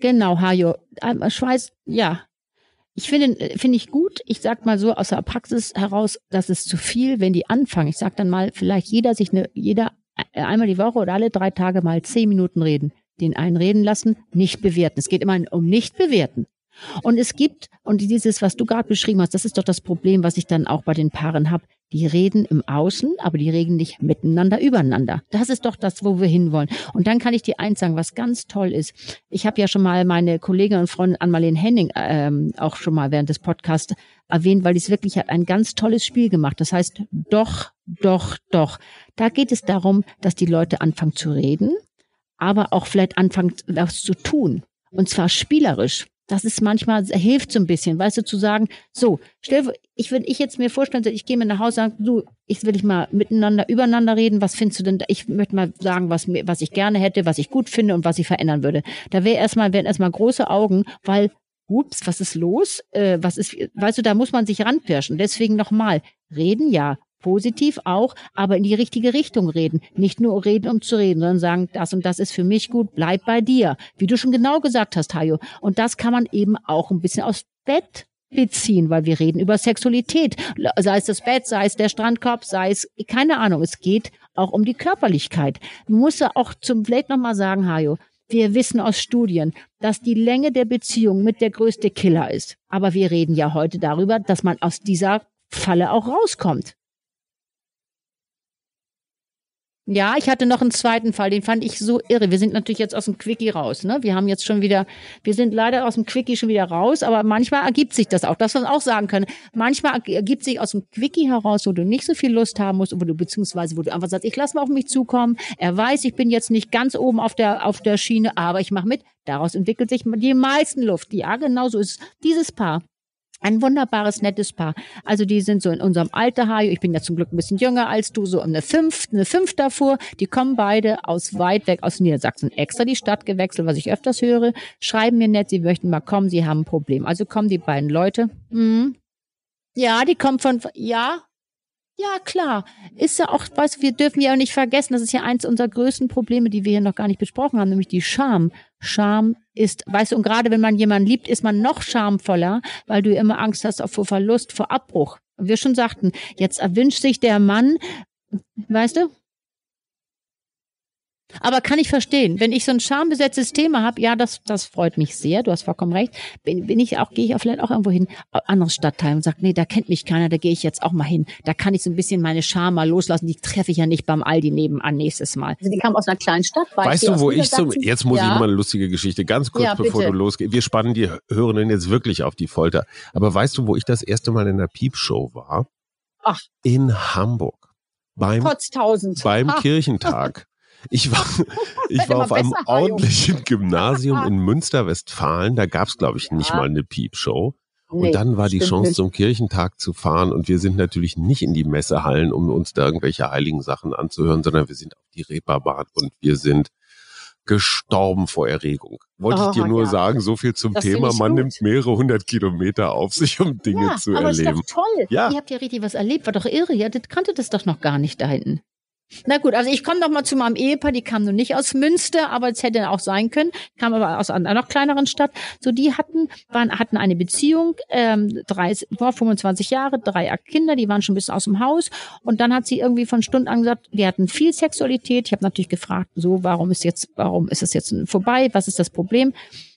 Genau, Hajo. Ähm, Schweiß, ja. Ich finde, finde ich gut. Ich sag mal so aus der Praxis heraus, das ist zu viel, wenn die anfangen. Ich sag dann mal, vielleicht jeder sich eine, jeder äh, einmal die Woche oder alle drei Tage mal zehn Minuten reden. Den einen reden lassen, nicht bewerten. Es geht immer um nicht bewerten. Und es gibt, und dieses, was du gerade beschrieben hast, das ist doch das Problem, was ich dann auch bei den Paaren habe. Die reden im Außen, aber die reden nicht miteinander, übereinander. Das ist doch das, wo wir hinwollen. Und dann kann ich dir eins sagen, was ganz toll ist. Ich habe ja schon mal meine Kollegin und Freundin Anmalene Henning ähm, auch schon mal während des Podcasts erwähnt, weil es wirklich hat ein ganz tolles Spiel gemacht. Das heißt, doch, doch, doch. Da geht es darum, dass die Leute anfangen zu reden, aber auch vielleicht anfangen, was zu tun. Und zwar spielerisch. Das ist manchmal, hilft so ein bisschen, weißt du, zu sagen, so, stell, ich würde ich jetzt mir vorstellen, ich gehe mir nach Hause und du, ich will ich mal miteinander, übereinander reden, was findest du denn, ich möchte mal sagen, was mir, was ich gerne hätte, was ich gut finde und was ich verändern würde. Da wäre erstmal, wären erstmal große Augen, weil, ups, was ist los? Äh, was ist, weißt du, da muss man sich ranpirschen. Deswegen nochmal, reden ja, positiv auch, aber in die richtige Richtung reden. Nicht nur reden, um zu reden, sondern sagen, das und das ist für mich gut, bleib bei dir. Wie du schon genau gesagt hast, Hajo. Und das kann man eben auch ein bisschen aus Bett beziehen, weil wir reden über Sexualität. Sei es das Bett, sei es der Strandkorb, sei es, keine Ahnung, es geht auch um die Körperlichkeit. Muss ja auch zum, vielleicht nochmal sagen, Hajo, wir wissen aus Studien, dass die Länge der Beziehung mit der größte Killer ist. Aber wir reden ja heute darüber, dass man aus dieser Falle auch rauskommt. Ja, ich hatte noch einen zweiten Fall, den fand ich so irre. Wir sind natürlich jetzt aus dem Quickie raus. Ne? Wir haben jetzt schon wieder, wir sind leider aus dem Quickie schon wieder raus, aber manchmal ergibt sich das auch. Das wir auch sagen können. Manchmal ergibt sich aus dem Quickie heraus, wo du nicht so viel Lust haben musst, wo du beziehungsweise wo du einfach sagst, ich lasse mal auf mich zukommen. Er weiß, ich bin jetzt nicht ganz oben auf der auf der Schiene, aber ich mache mit. Daraus entwickelt sich die meisten Luft. Ja, genau so ist dieses Paar. Ein wunderbares, nettes Paar. Also die sind so in unserem Alter, Hajo. Ich bin ja zum Glück ein bisschen jünger als du, so eine fünf, eine fünf davor. Die kommen beide aus weit weg aus Niedersachsen. Extra die Stadt gewechselt, was ich öfters höre. Schreiben mir nett, sie möchten mal kommen, sie haben ein Problem. Also kommen die beiden Leute. Mhm. Ja, die kommen von, ja, ja, klar. Ist ja auch, weißt du, wir dürfen ja auch nicht vergessen, das ist ja eins unserer größten Probleme, die wir hier noch gar nicht besprochen haben, nämlich die Scham. Scham ist, weißt du, und gerade wenn man jemanden liebt, ist man noch schamvoller, weil du immer Angst hast vor Verlust, vor Abbruch. Wir schon sagten, jetzt erwünscht sich der Mann, weißt du, aber kann ich verstehen, wenn ich so ein schambesetztes Thema habe, ja, das, das freut mich sehr, du hast vollkommen recht. Bin, bin ich auch, gehe ich auch vielleicht auch irgendwo hin, anderes Stadtteil und sage, nee, da kennt mich keiner, da gehe ich jetzt auch mal hin. Da kann ich so ein bisschen meine Scham mal loslassen. Die treffe ich ja nicht beim Aldi nebenan nächstes Mal. Also die kam aus einer kleinen Stadt. Weißt du, wo ich so, jetzt muss ja. ich mal eine lustige Geschichte, ganz kurz ja, bevor du losgehst. Wir spannen die Hörenden jetzt wirklich auf die Folter. Aber weißt du, wo ich das erste Mal in der Piepshow war? Ach. In Hamburg. Beim, Potztausend. beim Kirchentag. Ich war, ich war auf einem ordentlichen Gymnasium in Münster-Westfalen. Da gab es, glaube ich, nicht ja. mal eine Piepshow. Und Nee, dann war die Chance, nicht. zum Kirchentag zu fahren. Und wir sind natürlich nicht in die Messehallen, um uns da irgendwelche heiligen Sachen anzuhören, sondern wir sind auf die Reeperbahn und wir sind gestorben vor Erregung. Wollte ich Oh, dir nur ja. sagen, so viel zum Das Thema. ich Man gut. nimmt mehrere hundert Kilometer auf sich, um Dinge ja, zu aber erleben. ist doch toll. Ja. Ihr habt ja richtig was erlebt, war doch irre. Ihr hattet- kanntet das doch noch gar nicht da hinten. Na gut, also ich komme noch mal zu meinem Ehepaar, die kam nun nicht aus Münster, aber es hätte auch sein können, kam aber aus einer noch kleineren Stadt. So, die hatten, waren, hatten eine Beziehung, ähm, 30, vor 25 Jahre, drei Kinder, die waren schon ein bisschen aus dem Haus. Und dann hat sie irgendwie von Stunden an gesagt, die hatten viel Sexualität. Ich habe natürlich gefragt, so, warum ist jetzt, warum ist es jetzt vorbei? Was ist das Problem?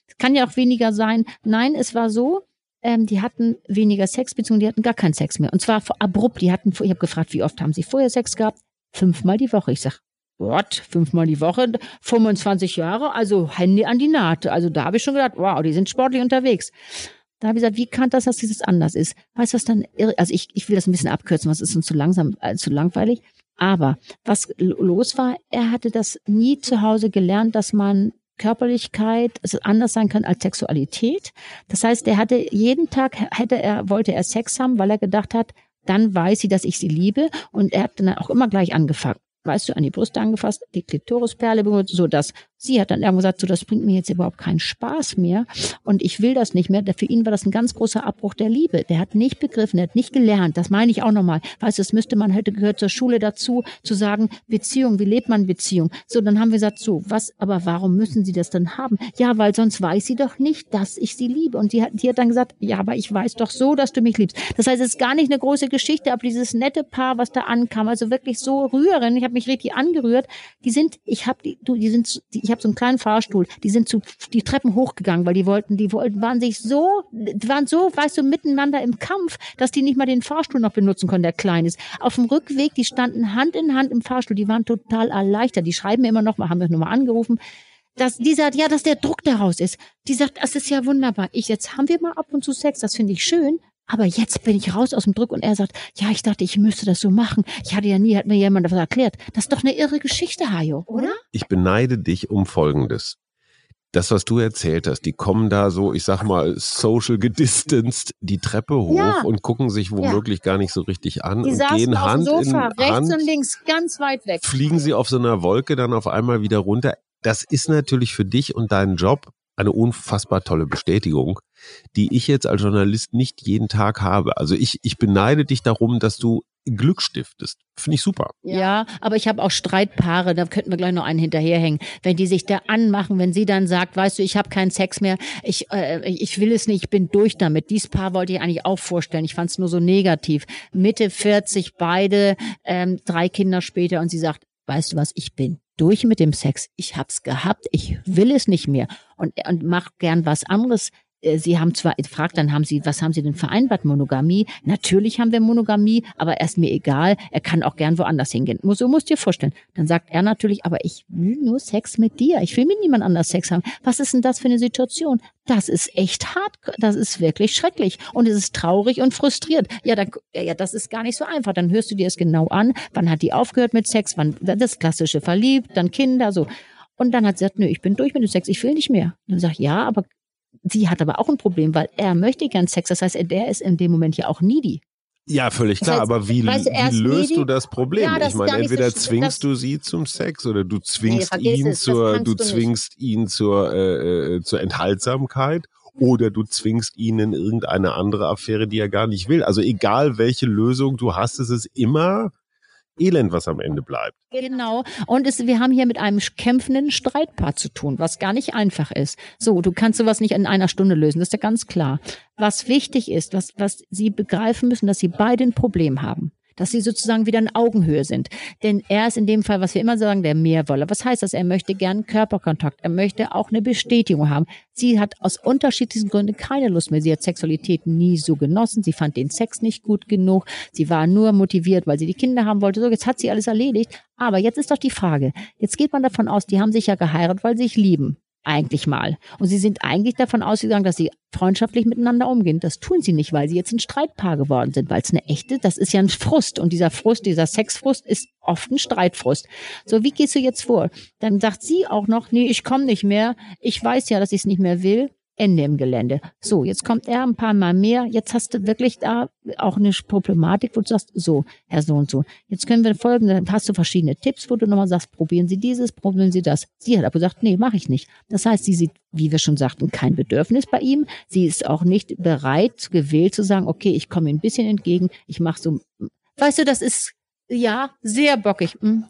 Es kann ja auch weniger sein. Nein, es war so, ähm, die hatten weniger Sex, beziehungsweise die hatten gar keinen Sex mehr. Und zwar abrupt. Die hatten, ich habe gefragt, wie oft haben sie vorher Sex gehabt? Fünfmal die Woche. Ich sag, what? Fünfmal die Woche? 25 Jahre? Also Hände an die Naht. Also da habe ich schon gedacht, wow, die sind sportlich unterwegs. Da habe ich gesagt, wie kann das, dass dieses anders ist? Weißt du, was dann, irre- also ich, ich will das ein bisschen abkürzen, was ist uns zu langsam, äh, zu langweilig. Aber was los war, er hatte das nie zu Hause gelernt, dass man Körperlichkeit es anders sein kann als Sexualität. Das heißt, er hatte jeden Tag hätte er wollte er Sex haben, weil er gedacht hat, dann weiß sie, dass ich sie liebe und er hat dann auch immer gleich angefangen. Weißt du, an die Brüste angefasst, die Klitorisperle berührt, so dass sie hat dann irgendwann gesagt, so das bringt mir jetzt überhaupt keinen Spaß mehr und ich will das nicht mehr. Für ihn war das ein ganz großer Abbruch der Liebe. Der hat nicht begriffen, der hat nicht gelernt. Das meine ich auch nochmal. Weißt du, das müsste man hätte gehört zur Schule dazu, zu sagen, Beziehung, wie lebt man Beziehung? So, dann haben wir gesagt, so, was, aber warum müssen sie das dann haben? Ja, weil sonst weiß sie doch nicht, dass ich sie liebe. Und die hat, die hat dann gesagt, ja, aber ich weiß doch so, dass du mich liebst. Das heißt, es ist gar nicht eine große Geschichte, aber dieses nette Paar, was da ankam, also wirklich so rührend, ich habe mich richtig angerührt, die sind, ich habe die, du, die sind, die, ich habe so einen kleinen Fahrstuhl, die sind zu die Treppen hochgegangen, weil die wollten, die wollten, waren sich so, waren so, weißt du, miteinander im Kampf, dass die nicht mal den Fahrstuhl noch benutzen konnten, der klein ist. Auf dem Rückweg, die standen Hand in Hand im Fahrstuhl, die waren total erleichtert. Die schreiben immer noch mal, haben wir nochmal angerufen, dass die sagt, ja, dass der Druck daraus ist. Die sagt, das ist ja wunderbar. Ich, jetzt haben wir mal ab und zu Sex, das finde ich schön. Aber jetzt bin ich raus aus dem Druck und er sagt, ja, ich dachte, ich müsste das so machen. Ich hatte ja nie, hat mir jemand das erklärt. Das ist doch eine irre Geschichte, Hajo, oder? Ich beneide dich um Folgendes. Das, was du erzählt hast, die kommen da so, ich sag mal, social gedistanced die Treppe hoch Ja. und gucken sich womöglich gar nicht so richtig an Die und gehen Hand Sofa, in rechts Hand, und links, ganz weit weg. fliegen sie auf so einer Wolke dann auf einmal wieder runter. Das ist natürlich für dich und deinen Job eine unfassbar tolle Bestätigung, die ich jetzt als Journalist nicht jeden Tag habe. Also ich, ich beneide dich darum, dass du Glück stiftest. Finde ich super. Ja, aber ich habe auch Streitpaare, da könnten wir gleich noch einen hinterherhängen. Wenn die sich da anmachen, wenn sie dann sagt, weißt du, ich habe keinen Sex mehr, ich, äh, ich will es nicht, ich bin durch damit. Dies Paar wollte ich eigentlich auch vorstellen. Ich fand es nur so negativ. Mitte 40, beide, ähm, drei Kinder später und sie sagt, weißt du was, ich bin durch mit dem Sex. Ich hab's gehabt, ich will es nicht mehr und, und mach gern was anderes. Äh, Sie haben zwar, fragt dann, haben Sie, was haben Sie denn vereinbart? Monogamie? Natürlich haben wir Monogamie, aber er ist mir egal. Er kann auch gern woanders hingehen. So musst du dir vorstellen. Dann sagt er natürlich, aber ich will nur Sex mit dir. Ich will mit niemand anders Sex haben. Was ist denn das für eine Situation? Das ist echt hart. Das ist wirklich schrecklich. Und es ist traurig und frustriert. Ja, dann, ja, das ist gar nicht so einfach. Dann hörst du dir es genau an. Wann hat die aufgehört mit Sex? Wann, das klassische verliebt, dann Kinder, so. Und dann hat sie gesagt, nö, ich bin durch mit dem Sex, ich will nicht mehr. Dann sag ich, ja, aber sie hat aber auch ein Problem, weil er möchte gern Sex. Das heißt, der ist in dem Moment ja auch needy. Ja, völlig Das klar, heißt, aber wie, weißt du, er wie löst needy. du das Problem? Ja, das ich meine, so entweder schlimm. zwingst Das- du sie zum Sex oder du zwingst vergiss ihn es, zur, du du zwingst ihn zur, äh, äh, zur Enthaltsamkeit oder du zwingst ihn in irgendeine andere Affäre, die er gar nicht will. Also egal welche Lösung du hast, es ist immer Elend, was am Ende bleibt. Genau. Und es, wir haben hier mit einem kämpfenden Streitpaar zu tun, was gar nicht einfach ist. So, du kannst sowas nicht in einer Stunde lösen, das ist ja ganz klar. Was wichtig ist, was, was sie begreifen müssen, dass sie beide ein Problem haben. Dass sie sozusagen wieder in Augenhöhe sind. Denn er ist in dem Fall, was wir immer sagen, der Mehrwoller. Was heißt das? Er möchte gern Körperkontakt. Er möchte auch eine Bestätigung haben. Sie hat aus unterschiedlichen Gründen keine Lust mehr. Sie hat Sexualität nie so genossen. Sie fand den Sex nicht gut genug. Sie war nur motiviert, weil sie die Kinder haben wollte. So, jetzt hat sie alles erledigt. Aber jetzt ist doch die Frage. Jetzt geht man davon aus, die haben sich ja geheiratet, weil sie sich lieben. Eigentlich mal. Und sie sind eigentlich davon ausgegangen, dass sie freundschaftlich miteinander umgehen. Das tun sie nicht, weil sie jetzt ein Streitpaar geworden sind, weil es eine echte, das ist ja ein Frust. Und dieser Frust, dieser Sexfrust ist oft ein Streitfrust. So, wie gehst du jetzt vor? Dann sagt sie auch noch, nee, ich komme nicht mehr. Ich weiß ja, dass ich es nicht mehr will. Ende im Gelände. So, jetzt kommt er ein paar Mal mehr. Jetzt hast du wirklich da auch eine Problematik, wo du sagst, so, Herr so und so, jetzt können wir folgende, dann hast du verschiedene Tipps, wo du nochmal sagst, probieren Sie dieses, probieren Sie das. Sie hat aber gesagt, nee, mache ich nicht. Das heißt, sie sieht, wie wir schon sagten, kein Bedürfnis bei ihm. Sie ist auch nicht bereit, gewählt zu sagen, okay, ich komme ein bisschen entgegen, ich mache so, weißt du, das ist, ja, sehr bockig. Hm,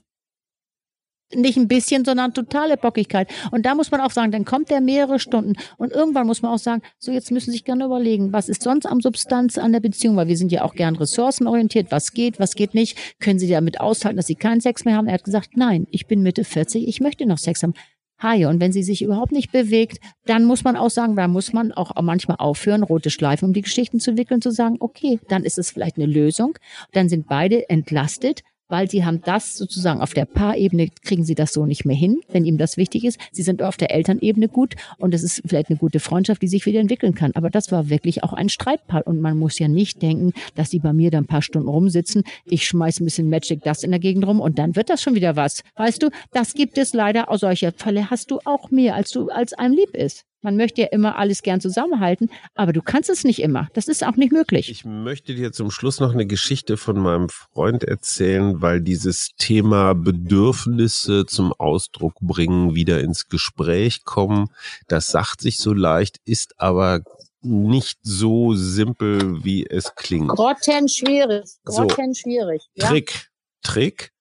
nicht ein bisschen, sondern totale Bockigkeit. Und da muss man auch sagen, dann kommt der mehrere Stunden. Und irgendwann muss man auch sagen, so jetzt müssen Sie sich gerne überlegen, was ist sonst am Substanz an der Beziehung, weil wir sind ja auch gern ressourcenorientiert, was geht, was geht nicht. Können Sie damit aushalten, dass Sie keinen Sex mehr haben? Er hat gesagt, nein, ich bin Mitte 40, ich möchte noch Sex haben. Haie. Und wenn sie sich überhaupt nicht bewegt, dann muss man auch sagen, da muss man auch manchmal aufhören, rote Schleifen um die Geschichten zu wickeln, zu sagen, okay, dann ist es vielleicht eine Lösung. Dann sind beide entlastet weil sie haben das sozusagen auf der Paarebene kriegen sie das so nicht mehr hin, wenn ihm das wichtig ist. Sie sind auf der Elternebene gut und es ist vielleicht eine gute Freundschaft, die sich wieder entwickeln kann. Aber das war wirklich auch ein Streitpaar und man muss ja nicht denken, dass die bei mir da ein paar Stunden rumsitzen. Ich schmeiß ein bisschen Magic Dust in der Gegend rum und dann wird das schon wieder was. Weißt du, das gibt es leider. Aus solcher Fälle hast du auch mehr, als du als einem lieb ist. Man möchte ja immer alles gern zusammenhalten, aber du kannst es nicht immer. Das ist auch nicht möglich. Ich möchte dir zum Schluss noch eine Geschichte von meinem Freund erzählen, weil dieses Thema Bedürfnisse zum Ausdruck bringen, wieder ins Gespräch kommen, das sagt sich so leicht, ist aber nicht so simpel, wie es klingt. Grotten schwierig. Grotten so? Trick. Trick.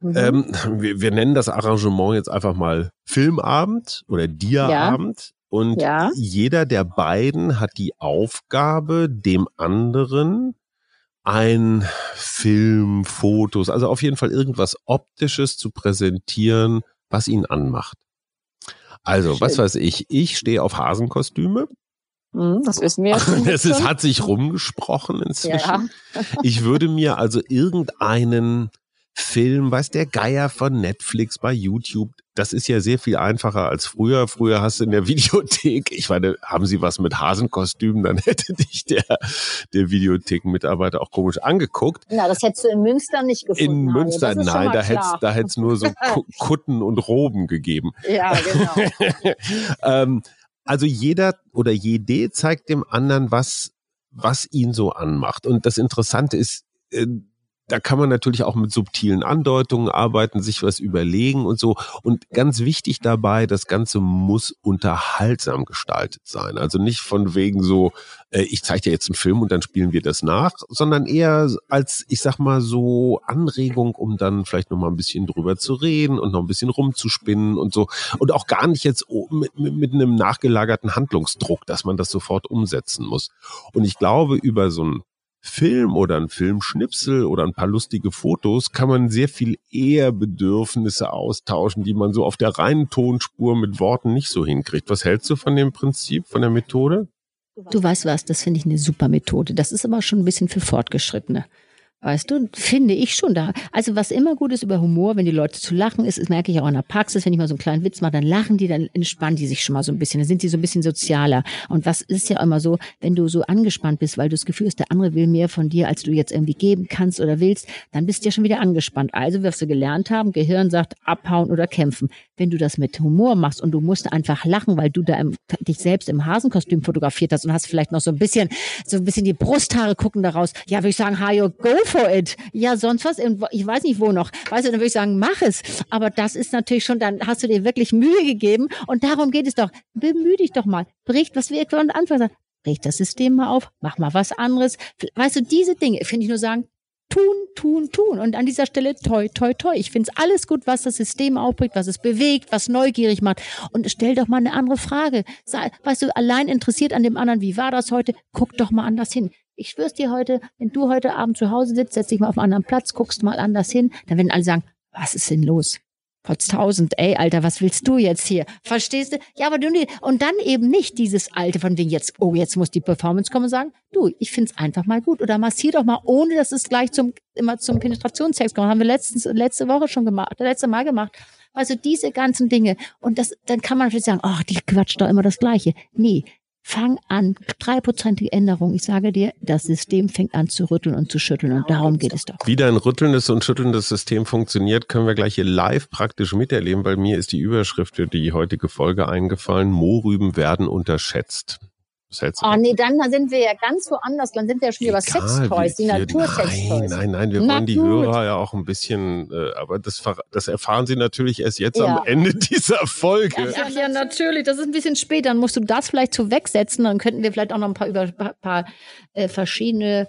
Mhm. Ähm, wir, wir, nennen das Arrangement jetzt einfach mal Filmabend oder Diaabend. Und ja. jeder der beiden hat die Aufgabe, dem anderen ein Film, Fotos, also auf jeden Fall irgendwas Optisches zu präsentieren, was ihn anmacht. Also, Schön. was weiß ich, ich stehe auf Hasenkostüme. Hm, das wissen wir. Es ist, hat sich rumgesprochen inzwischen. Ja. ich würde mir also irgendeinen Film, weiß der Geier von Netflix bei YouTube. Das ist ja sehr viel einfacher als früher. Früher hast du in der Videothek, ich meine, haben sie was mit Hasenkostümen, dann hätte dich der, der Videothekenmitarbeiter auch komisch angeguckt. Na, das hättest du in Münster nicht gefunden. In Münster, nein, da hätt's, da hätt's nur so Kutten und Roben gegeben. Ja, genau. ähm, also jeder oder jede zeigt dem anderen, was, was ihn so anmacht. Und das Interessante ist, äh, da kann man natürlich auch mit subtilen Andeutungen arbeiten, sich was überlegen und so. Und ganz wichtig dabei, das Ganze muss unterhaltsam gestaltet sein. Also nicht von wegen so, äh, ich zeige dir jetzt einen Film und dann spielen wir das nach, sondern eher als, ich sag mal, so Anregung, um dann vielleicht noch mal ein bisschen drüber zu reden und noch ein bisschen rumzuspinnen und so. Und auch gar nicht jetzt mit, mit, mit einem nachgelagerten Handlungsdruck, dass man das sofort umsetzen muss. Und ich glaube, über so ein Film oder ein Filmschnipsel oder ein paar lustige Fotos kann man sehr viel eher Bedürfnisse austauschen, die man so auf der reinen Tonspur mit Worten nicht so hinkriegt. Was hältst du von dem Prinzip, von der Methode? Du weißt was, das finde ich eine super Methode. Das ist aber schon ein bisschen für Fortgeschrittene. Weißt du, finde ich schon da. Also was immer gut ist über Humor, wenn die Leute zu lachen ist, das merke ich auch in der Praxis, wenn ich mal so einen kleinen Witz mache, dann lachen die, dann entspannen die sich schon mal so ein bisschen, dann sind die so ein bisschen sozialer. Und was ist ja immer so, wenn du so angespannt bist, weil du das Gefühl hast, der andere will mehr von dir, als du jetzt irgendwie geben kannst oder willst, dann bist du ja schon wieder angespannt. Also wirst du gelernt haben, Gehirn sagt abhauen oder kämpfen. Wenn du das mit Humor machst und du musst einfach lachen, weil du da im, dich selbst im Hasenkostüm fotografiert hast und hast vielleicht noch so ein bisschen, so ein bisschen die Brusthaare gucken daraus. Ja, würde ich sagen, Hajo, go for it. Ja, sonst was, ich weiß nicht wo noch. Weißt du, dann würde ich sagen, mach es. Aber das ist natürlich schon, dann hast du dir wirklich Mühe gegeben und darum geht es doch. Bemühe dich doch mal. Bricht, was wir von Anfang sagen, brich das System mal auf, mach mal was anderes. Weißt du, diese Dinge, finde ich nur sagen, tun, tun, tun. Und an dieser Stelle toi, toi, toi. Ich finde es alles gut, was das System aufbringt, was es bewegt, was neugierig macht. Und stell doch mal eine andere Frage. Sei, weißt du, allein interessiert an dem anderen, wie war das heute? Guck doch mal anders hin. Ich schwör's dir heute, wenn du heute Abend zu Hause sitzt, setz dich mal auf einen anderen Platz, guckst mal anders hin, dann werden alle sagen, was ist denn los? Potztausend, ey, Alter, was willst du jetzt hier? Verstehst du? Ja, aber du nicht. Und dann eben nicht dieses Alte von wegen jetzt, oh, jetzt muss die Performance kommen und sagen, du, ich find's einfach mal gut. Oder massier doch mal, ohne dass es gleich zum, immer zum Penetrationstext kommt. Haben wir letztens, letzte Woche schon gemacht, letzte Mal gemacht. Also diese ganzen Dinge. Und das, dann kann man natürlich sagen, ach, die quatscht doch immer das Gleiche. Nee, Fang an, dreiprozentige Änderung. Ich sage dir, das System fängt an zu rütteln und zu schütteln und darum geht es doch. Wie dein rüttelndes und schüttelndes System funktioniert, können wir gleich hier live praktisch miterleben, weil mir ist die Überschrift für die heutige Folge eingefallen. Mohrrüben werden unterschätzt. Oh nee, dann sind wir ja ganz woanders. Dann sind wir ja schon über Sextoys, die Natursex-Toys. Nein, nein, nein, wir Na wollen die gut. Hörer ja auch ein bisschen, äh, aber das, das erfahren sie natürlich erst jetzt ja. am Ende dieser Folge. Ach ja, natürlich, das ist ein bisschen spät. Dann musst du das vielleicht so wegsetzen. Dann könnten wir vielleicht auch noch ein paar über ein paar äh, verschiedene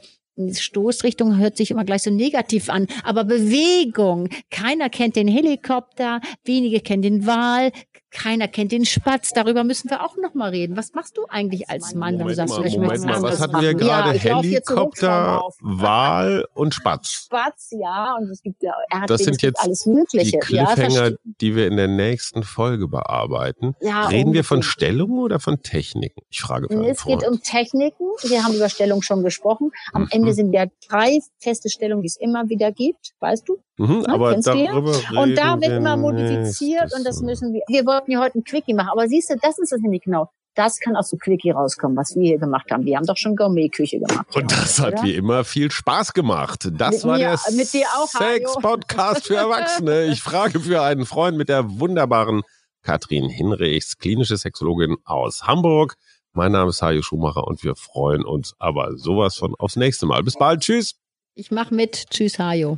Stoßrichtung hört sich immer gleich so negativ an, aber Bewegung. Keiner kennt den Helikopter, wenige kennen den Wal, keiner kennt den Spatz. Darüber müssen wir auch noch mal reden. Was machst du eigentlich als Mann, du sagst, mal, Moment mal, was hatten wir gerade? Ja, Helikopter, Wal und Spatz. Spatz, ja, und es gibt ja Erdlinge, Das sind jetzt alles Mögliche. die Cliffhanger, ja, die wir in der nächsten Folge bearbeiten. Ja, Reden wir von Stellungen oder von Techniken? Ich frage für Es geht um Techniken. Wir haben über Stellung schon gesprochen. Am mhm. Ende sind ja drei feste Stellungen, die es immer wieder gibt. Weißt du? Mhm, ne, aber darüber Und da wird immer modifiziert und das müssen wir. Wir wollten ja heute ein Quickie machen, aber siehst du, das ist es nämlich genau. Das kann aus so Quickie rauskommen, was wir hier gemacht haben. Wir haben doch schon Gourmet-Küche gemacht. Und das hat oder? wie immer viel Spaß gemacht. Das mit war mir, der Sex-Podcast für Erwachsene. Ich frage für einen Freund mit der wunderbaren Katrin Hinrichs, klinische Sexologin aus Hamburg. Mein Name ist Hajo Schumacher und wir freuen uns aber sowas von aufs nächste Mal. Bis bald. Tschüss. Ich mach mit. Tschüss, Hajo.